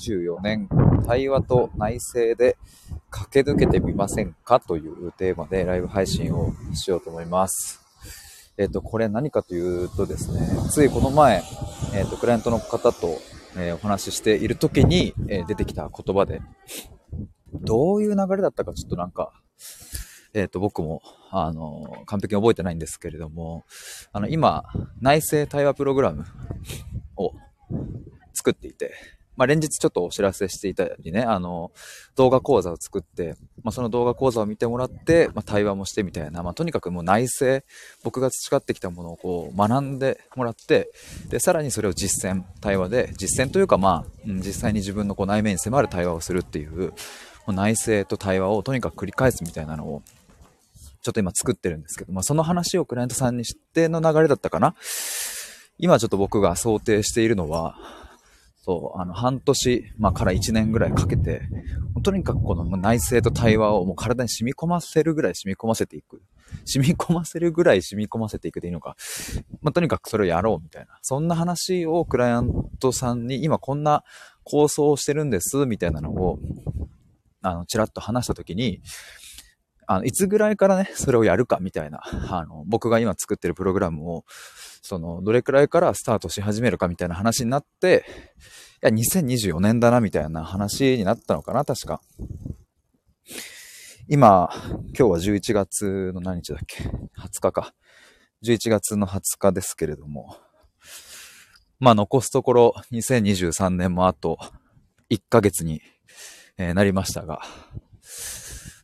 2024年対話と内政で駆け抜けてみませんかというテーマでライブ配信をしようと思います。えっ、と、これ何かというとですね、ついこの前、えっ、と、クライアントの方と、え、お話ししている時に、え出てきた言葉で、どういう流れだったかちょっとなんか、えっ、と、僕も、あの、完璧に覚えてないんですけれども、あの、今、内政対話プログラムを作っていて、まあ、連日ちょっとお知らせしていたりね、あの、動画講座を作って、まあ、その動画講座を見てもらって、まあ、対話もしてみたいな、まあ、とにかくもう内政、僕が培ってきたものをこう学んでもらって、で、さらにそれを実践、対話で、実践というかまあ、うん、実際に自分のこう内面に迫る対話をするっていう、もう内政と対話をとにかく繰り返すみたいなのを、ちょっと今作ってるんですけど、まあ、その話をクライアントさんにしての流れだったかな。今ちょっと僕が想定しているのは、そう、あの、半年、まあ、から1年ぐらいかけて、とにかくこの内政と対話をもう体に染み込ませるぐらい染み込ませていく。染み込ませるぐらい染み込ませていくでいいのか。まあ、とにかくそれをやろうみたいな。そんな話をクライアントさんに今こんな構想をしてるんです、みたいなのを、あの、ちらっと話したときに、あの、いつぐらいからね、それをやるかみたいな、あの、僕が今作ってるプログラムを、その、どれくらいからスタートし始めるかみたいな話になって、いや、2024年だな、みたいな話になったのかな、確か。今、今日は11月の何日だっけ ?20 日か。11月の20日ですけれども。まあ、残すところ2023年もあと1ヶ月に、えなりましたが。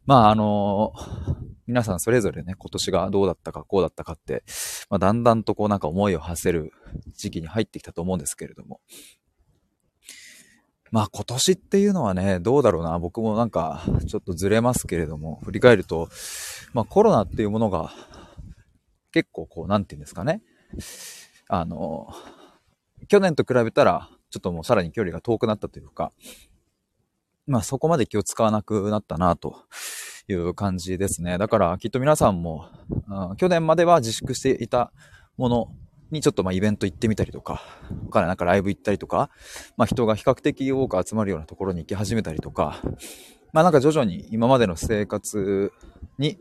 まあ、あの皆さんそれぞれね、今年がどうだったか、こうだったかって、まあ、だんだんとこうなんか思いを馳せる時期に入ってきたと思うんですけれども。まあ今年っていうのはね、どうだろうな。僕もなんかちょっとずれますけれども、振り返ると、まあコロナっていうものが結構こう、なんて言うんですかね。あの、去年と比べたら、ちょっともうさらに距離が遠くなったというか、まあそこまで気を使わなくなったなという感じですね。だからきっと皆さんも、うん、去年までは自粛していたものにちょっとまあイベント行ってみたりとか、他なんかライブ行ったりとか、まあ人が比較的多く集まるようなところに行き始めたりとか、まあなんか徐々に今までの生活に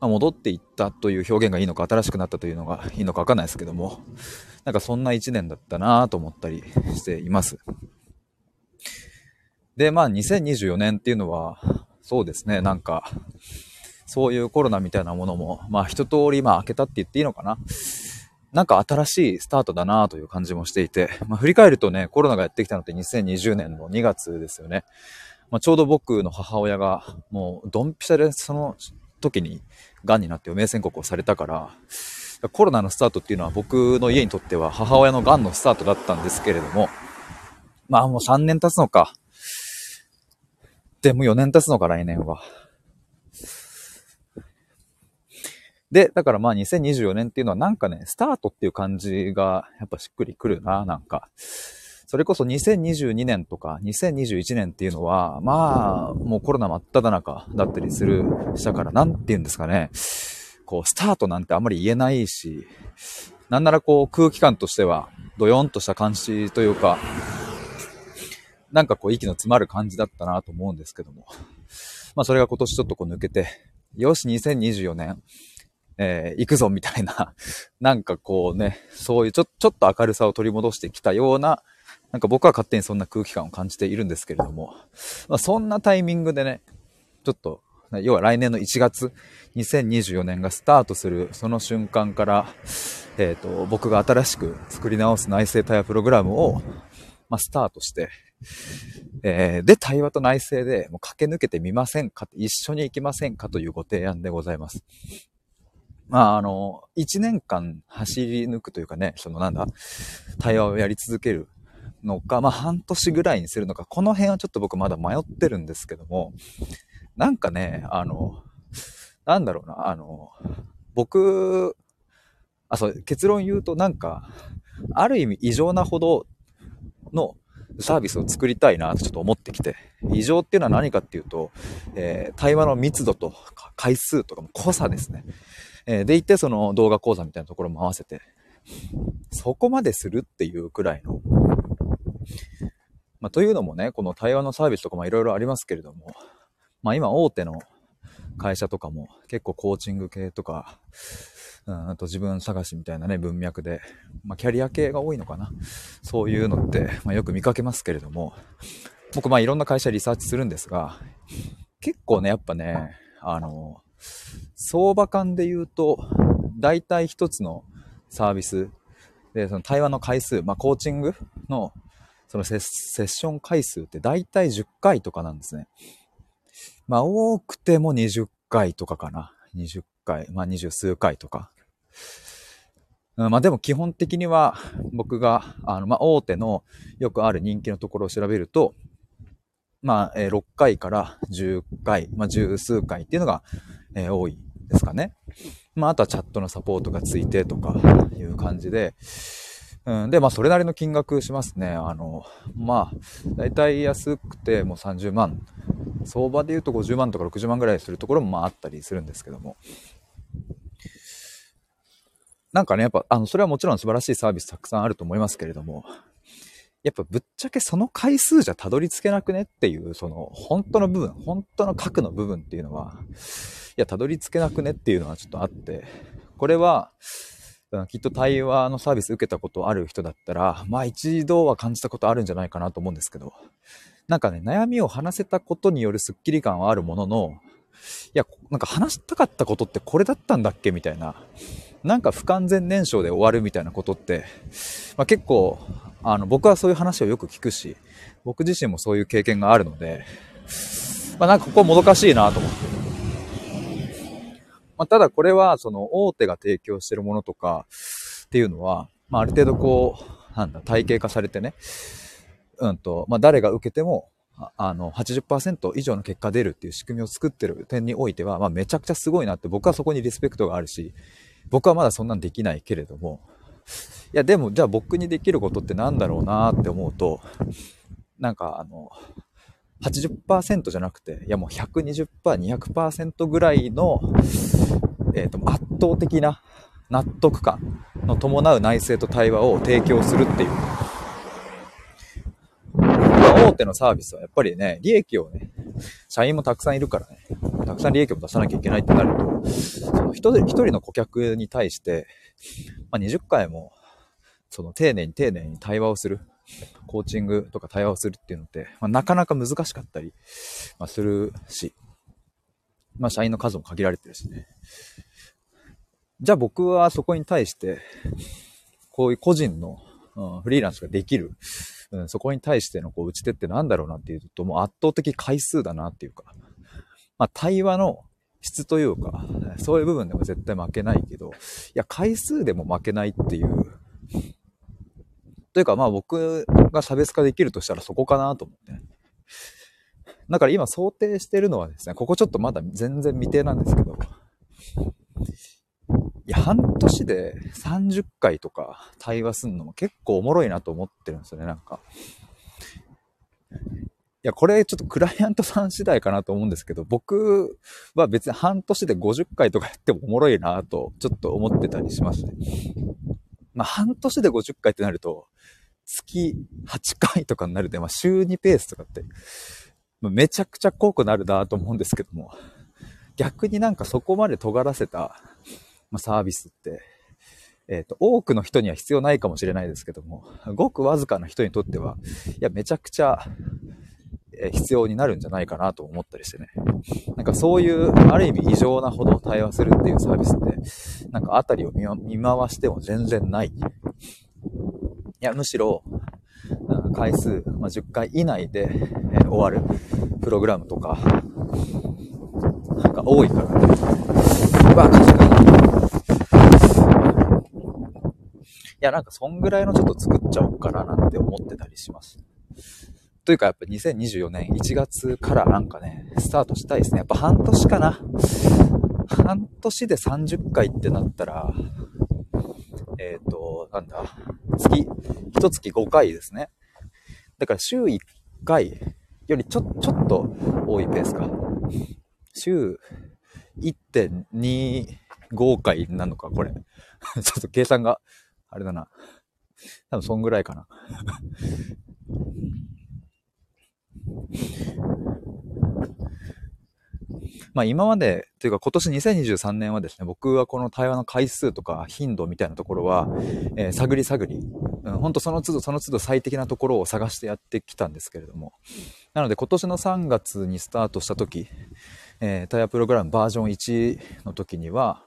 戻っていったという表現がいいのか、新しくなったというのがいいのかわかんないですけども、なんかそんな一年だったなと思ったりしています。で、まあ2024年っていうのは、そうですね、なんか、そういうコロナみたいなものも、まあ一通りまあ開けたって言っていいのかな。なんか新しいスタートだなという感じもしていて、まあ振り返るとね、コロナがやってきたのって2020年の2月ですよね。まあちょうど僕の母親がもうドンピシャでその時に癌になって余命宣告をされたから、コロナのスタートっていうのは僕の家にとっては母親の癌のスタートだったんですけれども、まあもう3年経つのか。でも4年経つのか、来年は。で、だからまあ2024年っていうのはなんかね、スタートっていう感じがやっぱしっくりくるな、なんか。それこそ2022年とか2021年っていうのは、まあ、もうコロナ真っ只中だったりする、したから、なんて言うんですかね。こう、スタートなんてあんまり言えないし、なんならこう空気感としては、ドヨンとした感じというか、なんかこう息の詰まる感じだったなと思うんですけども。まあそれが今年ちょっとこう抜けて、よし、2024年、えー、行くぞみたいな、なんかこうね、そういうちょちょっと明るさを取り戻してきたような、なんか僕は勝手にそんな空気感を感じているんですけれども、まあそんなタイミングでね、ちょっと、要は来年の1月、2024年がスタートするその瞬間から、えっ、ー、と、僕が新しく作り直す内政対話プログラムを、まあ、スタートして、えー、で、対話と内政でもう駆け抜けてみませんか一緒に行きませんかというご提案でございます。まあ、あの、一年間走り抜くというかね、そのなんだ、対話をやり続けるのか、まあ、半年ぐらいにするのか、この辺はちょっと僕まだ迷ってるんですけども、なんかね、あの、なんだろうな、あの、僕、あ、そう、結論言うとなんか、ある意味異常なほどのサービスを作りたいなとちょっと思ってきて、異常っていうのは何かっていうと、えー、対話の密度とか回数とかも濃さですね。えー、でいてその動画講座みたいなところも合わせて、そこまでするっていうくらいの、まあ、というのもね、この対話のサービスとかもいろいろありますけれども、まあ今大手の会社とかも結構コーチング系とか、うん、あと自分探しみたいなね、文脈で、まあキャリア系が多いのかな。そういうのって、まあ、よく見かけますけれども、僕まあいろんな会社リサーチするんですが、結構ね、やっぱね、あの、相場感で言うと、大体一つのサービスで、その対話の回数、まあコーチングのそのセッション回数って大体10回とかなんですね。まあ多くても20回とかかな。20回、まあ20数回とか。うん、まあでも基本的には僕が、あの、まあ大手のよくある人気のところを調べると、まあ、え、6回から10回、まあ十数回っていうのが、え、多いですかね。まああとはチャットのサポートがついてとかいう感じで、うん、で、まあ、それなりの金額しますね。あの、まあ、だいたい安くてもう30万。相場で言うと50万とか60万ぐらいするところもまああったりするんですけども。なんかね、やっぱ、あの、それはもちろん素晴らしいサービスたくさんあると思いますけれども、やっぱぶっちゃけその回数じゃたどり着けなくねっていう、その、本当の部分、本当の核の部分っていうのは、いや、たどり着けなくねっていうのはちょっとあって、これは、きっと対話のサービス受けたことある人だったら、まあ一度は感じたことあるんじゃないかなと思うんですけど、なんかね、悩みを話せたことによるスッキリ感はあるものの、いや、なんか話したかったことってこれだったんだっけみたいな、なんか不完全燃焼で終わるみたいなことって、まあ、結構、あの、僕はそういう話をよく聞くし、僕自身もそういう経験があるので、まあなんかここもどかしいなと思って。まあ、ただこれは、その大手が提供してるものとかっていうのは、まあ、ある程度こう、なんだ、体系化されてね、うんと、まあ、誰が受けても、あの、80%以上の結果出るっていう仕組みを作ってる点においては、まあ、めちゃくちゃすごいなって僕はそこにリスペクトがあるし、僕はまだそんなんできないけれども、いや、でも、じゃあ僕にできることってなんだろうなって思うと、なんかあの、80%じゃなくて、いやもう120%、200%ぐらいの、えっ、ー、と、圧倒的な納得感の伴う内政と対話を提供するっていう。大手のサービスはやっぱりね、利益をね、社員もたくさんいるからね、たくさん利益を出さなきゃいけないってなると、その一人一人の顧客に対して、まあ、20回も、その丁寧に丁寧に対話をする。コーチングとか対話をするっていうのって、まあ、なかなか難しかったり、まあ、するし、まあ、社員の数も限られてるしね。じゃあ僕はそこに対して、こういう個人の、うん、フリーランスができる、うん、そこに対してのこう打ち手ってなんだろうなっていうと、もう圧倒的回数だなっていうか、まあ、対話の質というか、そういう部分でも絶対負けないけど、いや、回数でも負けないっていう、というかまあ僕が差別化できるとしたらそこかなと思って。だから今想定してるのはですね、ここちょっとまだ全然未定なんですけど、いや、半年で30回とか対話すんのも結構おもろいなと思ってるんですよね、なんか。いや、これちょっとクライアントさん次第かなと思うんですけど、僕は別に半年で50回とかやってもおもろいなと、ちょっと思ってたりしますね。まあ、半年で50回ってなると、月8回とかになるで、まあ、週2ペースとかって、めちゃくちゃ濃くなるなと思うんですけども、逆になんかそこまで尖らせた、まあ、サービスって、えっ、ー、と、多くの人には必要ないかもしれないですけども、ごくわずかな人にとっては、いや、めちゃくちゃ、必要になるんじゃないかなと思ったりしてね。なんかそういう、ある意味異常なほど対話するっていうサービスって、なんかあたりを見回しても全然ない。いや、むしろ、回数、まあ、10回以内で、え、終わるプログラムとか、なんか多いからね。うわ、火事が。いや、なんかそんぐらいのちょっと作っちゃおうかななんて思ってたりします。というかやっぱ2024年1月からなんかね、スタートしたいですね。やっぱ半年かな。半年で30回ってなったら、えっ、ー、と、なんだ、月、一月5回ですね。だから週1回よりちょ、ちょっと多いペースか。週1.25回なのか、これ。ちょっと計算が、あれだな。多分そんぐらいかな。まあ今まで、というか今年2023年はですね、僕はこの対話の回数とか頻度みたいなところは、えー、探り探り、うん、ほんとその都度その都度最適なところを探してやってきたんですけれども、なので今年の3月にスタートした時、えー、タイヤプログラムバージョン1の時には、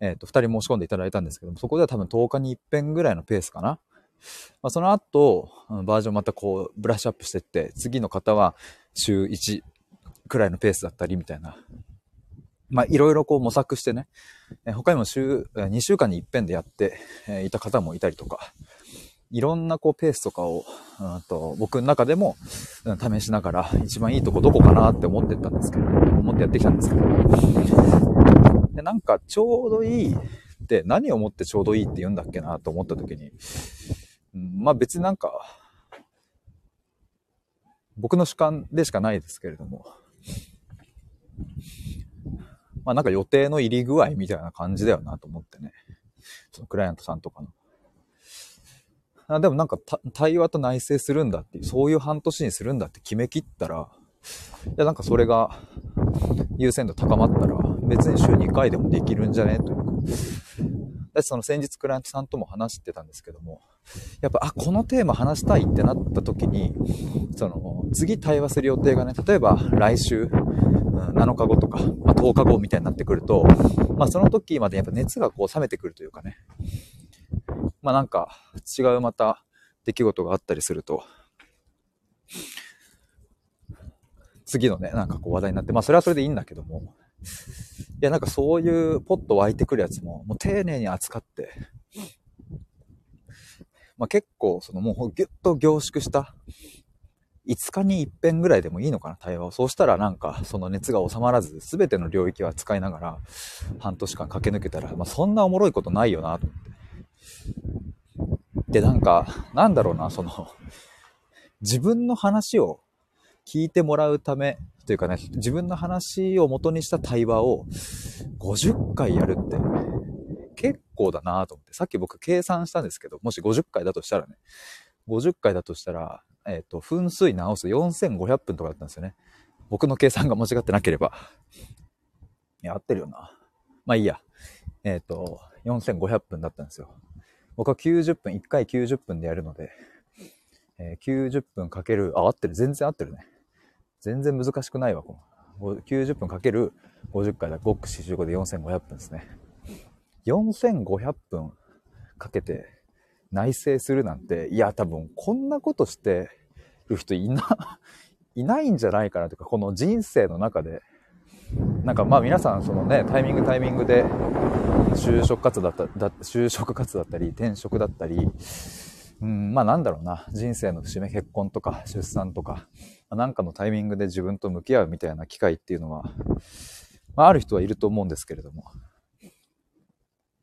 えっ、ー、と、2人申し込んでいただいたんですけども、そこでは多分10日に一遍ぐらいのペースかな。まあ、その後、バージョンまたこう、ブラッシュアップしていって、次の方は週1くらいのペースだったりみたいな。まあ、いろいろこう模索してね、え他にも週、2週間に一遍でやって、えいた方もいたりとか、いろんなこうペースとかを、うんと僕の中でも、うん、試しながら一番いいとこどこかなって思ってったんですけど、思ってやってきたんですけど。で、なんかちょうどいいって何をもってちょうどいいって言うんだっけなと思った時に、うん、まあ別になんか、僕の主観でしかないですけれども、まあなんか予定の入り具合みたいな感じだよなと思ってね。そのクライアントさんとかの。あでもなんか対話と内省するんだっていう、そういう半年にするんだって決めきったら、いやなんかそれが優先度高まったら別に週2回でもできるんじゃね？というか。だその先日クライアントさんとも話してたんですけども、やっぱ、あ、このテーマ話したいってなった時に、その、次対話する予定がね、例えば来週、7日後とか、まあ、10日後みたいになってくると、まあその時までやっぱ熱がこう冷めてくるというかね、まあなんか違うまた出来事があったりすると、次のね、なんかこう話題になって、まあそれはそれでいいんだけども、いやなんかそういうポッと湧いてくるやつも、もう丁寧に扱って、まあ結構そのもうギュッと凝縮した5日に一遍ぐらいでもいいのかな、対話を。そうしたらなんか、その熱が収まらず、全ての領域は使いながら、半年間駆け抜けたら、まあ、そんなおもろいことないよな、と思って。で、なんか、なんだろうな、その、自分の話を聞いてもらうため、というかね、自分の話を元にした対話を50回やるって、結構だなと思って。さっき僕計算したんですけど、もし50回だとしたらね、50回だとしたら、えっ、ー、と、分数直す4500分とかだったんですよね。僕の計算が間違ってなければ。いや、合ってるよな。まあいいや。えっ、ー、と、4500分だったんですよ。僕は90分、1回90分でやるので、えー、90分かける、あ、合ってる。全然合ってるね。全然難しくないわ、この。90分かける50回だ。5区45で4500分ですね。4500分かけて内省するなんて、いや、多分こんなことしてる人いな、いないんじゃないかなというか、この人生の中で、なんかまあ皆さんそのね、タイミングタイミングで就職活動だった、だ就職活動だったり、転職だったり、うん、まあなんだろうな、人生の節目、結婚とか出産とか、なんかのタイミングで自分と向き合うみたいな機会っていうのは、まあある人はいると思うんですけれども、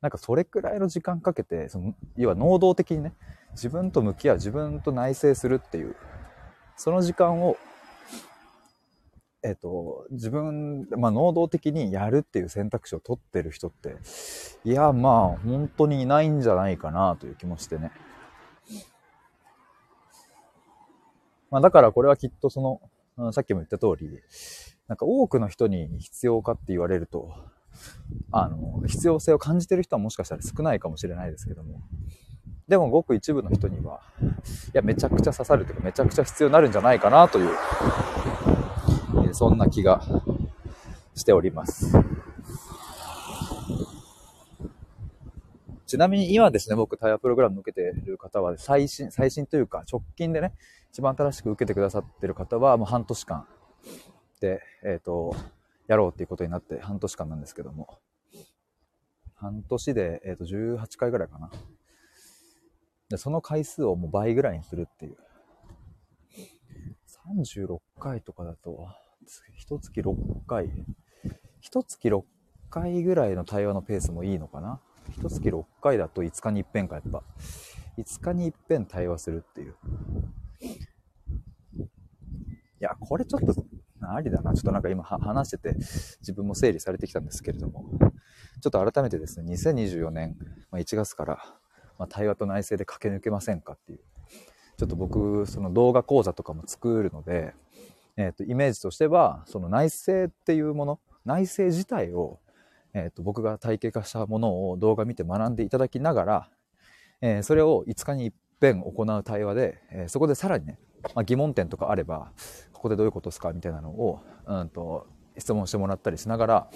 なんかそれくらいの時間かけて、その、要は能動的にね、自分と向き合う、自分と内省するっていう、その時間を、えっ、と、自分、まあ、能動的にやるっていう選択肢を取ってる人って、いや、まあ、本当にいないんじゃないかなという気もしてね。まあ、だからこれはきっとその、さっきも言った通り、なんか多くの人に必要かって言われると、あの、必要性を感じてる人はもしかしたら少ないかもしれないですけども、でもごく一部の人には、いや、めちゃくちゃ刺さるというか、めちゃくちゃ必要になるんじゃないかなという、えそんな気がしております。ちなみに今ですね、僕タイヤプログラム受けてる方は最新、最新というか直近でね、一番新しく受けてくださってる方はもう半年間で、えっ、ー、と、やろうっていうことになって半年間なんですけども、半年で、えっ、ー、と、18回ぐらいかな。で、その回数をもう倍ぐらいにするっていう。36回とかだと、一月6回。一月6回ぐらいの対話のペースもいいのかな。一月6回だと5日に一遍か、やっぱ。5日に一遍対話するっていう。いや、これちょっとありだな。ちょっとなんか今話してて自分も整理されてきたんですけれども、ちょっと改めてですね、2024年1月から、ま対話と内政で駆け抜けませんかっていう、ちょっと僕、その動画講座とかも作るので、えっ、ー、と、イメージとしては、その内政っていうもの、内政自体を、えっ、と、僕が体系化したものを動画見て学んでいただきながら、えーそれを5日に一遍行う対話で、えそこでさらにね、まあ、疑問点とかあれば、ここでどういうことですかみたいなのを、うんと、質問してもらったりしながら、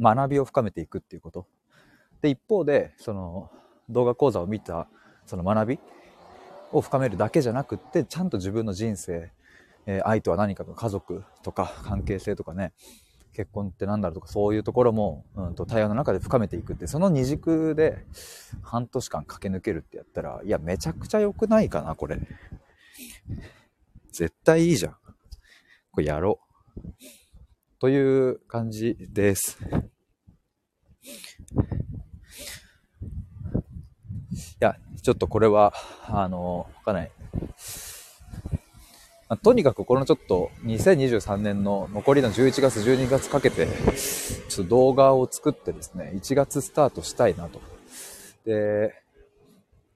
学びを深めていくっていうこと。で、一方で、その、動画講座を見た、その学びを深めるだけじゃなくって、ちゃんと自分の人生、えー愛とは何かとか家族とか関係性とかね、結婚って何だろうとかそういうところも、うん、と対話の中で深めていくって、その二軸で半年間駆け抜けるってやったら、いや、めちゃくちゃ良くないかな、これ。絶対いいじゃん。これやろう。という感じです。いや、ちょっとこれは、あの、わかんない。まあとにかくこのちょっと2023年の残りの11月、12月かけて、ちょっと動画を作ってですね、1月スタートしたいなと。で、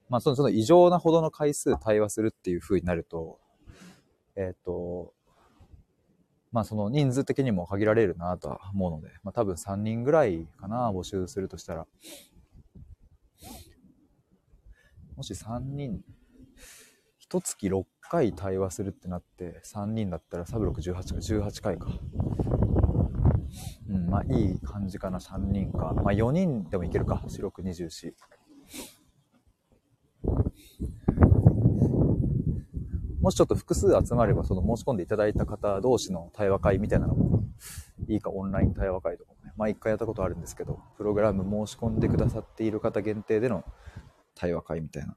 まあそのその異常なほどの回数対話するっていう風になると、えっ、と、まあその人数的にも限られるなとは思うので、まあ多分3人ぐらいかな、募集するとしたら。もし3人、一月6回対話するってなって、3人だったらサブロク18か、18回か。うん、まあいい感じかな、3人か。まあ4人でもいけるか、四六24。もしちょっと複数集まれば、その申し込んでいただいた方同士の対話会みたいなのもいいか、オンライン対話会とかもね。まあ回やったことあるんですけど、プログラム申し込んでくださっている方限定での対話会みたいな。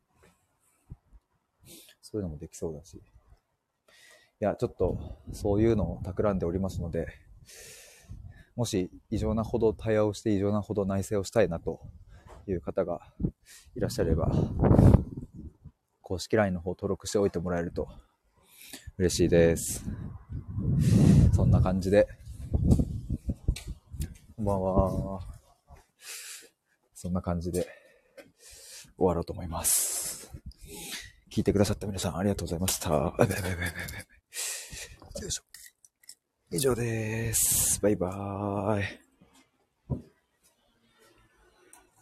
そういうのもできそうだし。いや、ちょっとそういうのを企んでおりますので、もし異常なほど対話をして異常なほど内省をしたいなという方がいらっしゃれば、公式 LINE の方登録しておいてもらえると嬉しいです。そんな感じで。こんばんは。そんな感じで終わろうと思います。聞いてくださった皆さんありがとうございました。よいしょ。以上です。バイバーイ。